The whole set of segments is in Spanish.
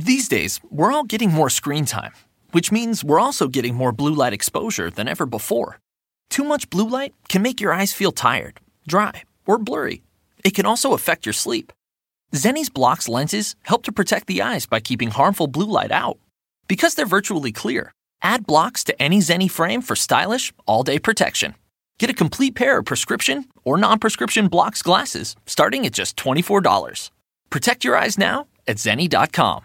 These days, we're all getting more screen time, which means we're also getting more blue light exposure than ever before. Too much blue light can make your eyes feel tired, dry, or blurry. It can also affect your sleep. Zenni's Blocks lenses help to protect the eyes by keeping harmful blue light out. Because they're virtually clear, add blocks to any Zenni frame for stylish, all day protection. Get a complete pair of prescription or non prescription blocks glasses starting at just $24. Protect your eyes now at zenni.com.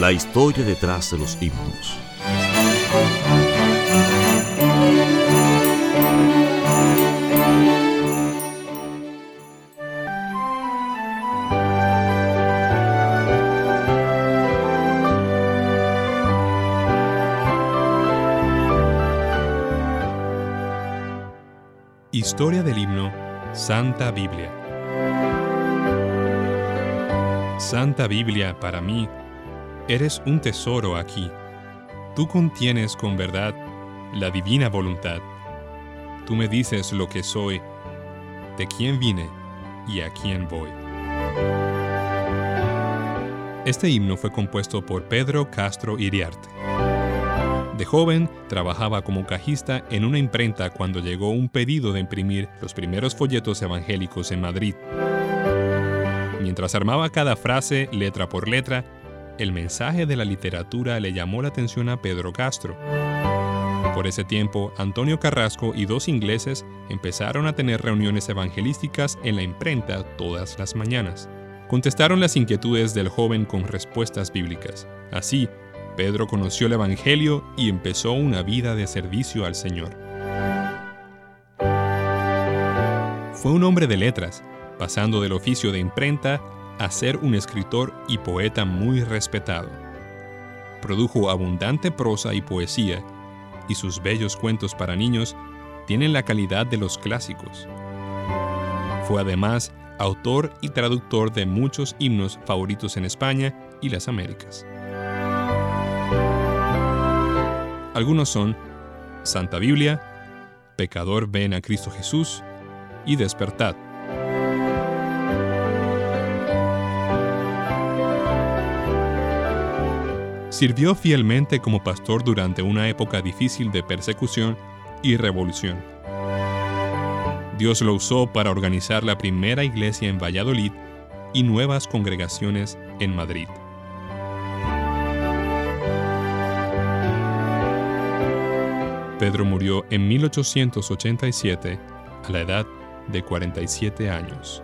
La historia detrás de los himnos. Historia del himno Santa Biblia. Santa Biblia, para mí, eres un tesoro aquí. Tú contienes con verdad la divina voluntad. Tú me dices lo que soy, de quién vine y a quién voy. Este himno fue compuesto por Pedro Castro Iriarte. De joven, trabajaba como cajista en una imprenta cuando llegó un pedido de imprimir los primeros folletos evangélicos en Madrid. Mientras armaba cada frase letra por letra, el mensaje de la literatura le llamó la atención a Pedro Castro. Por ese tiempo, Antonio Carrasco y dos ingleses empezaron a tener reuniones evangelísticas en la imprenta todas las mañanas. Contestaron las inquietudes del joven con respuestas bíblicas. Así, Pedro conoció el Evangelio y empezó una vida de servicio al Señor. Fue un hombre de letras, pasando del oficio de imprenta a ser un escritor y poeta muy respetado. Produjo abundante prosa y poesía, y sus bellos cuentos para niños tienen la calidad de los clásicos. Fue además autor y traductor de muchos himnos favoritos en España y las Américas. Algunos son Santa Biblia, Pecador ven a Cristo Jesús y Despertad. Sirvió fielmente como pastor durante una época difícil de persecución y revolución. Dios lo usó para organizar la primera iglesia en Valladolid y nuevas congregaciones en Madrid. Pedro murió en 1887 a la edad de 47 años.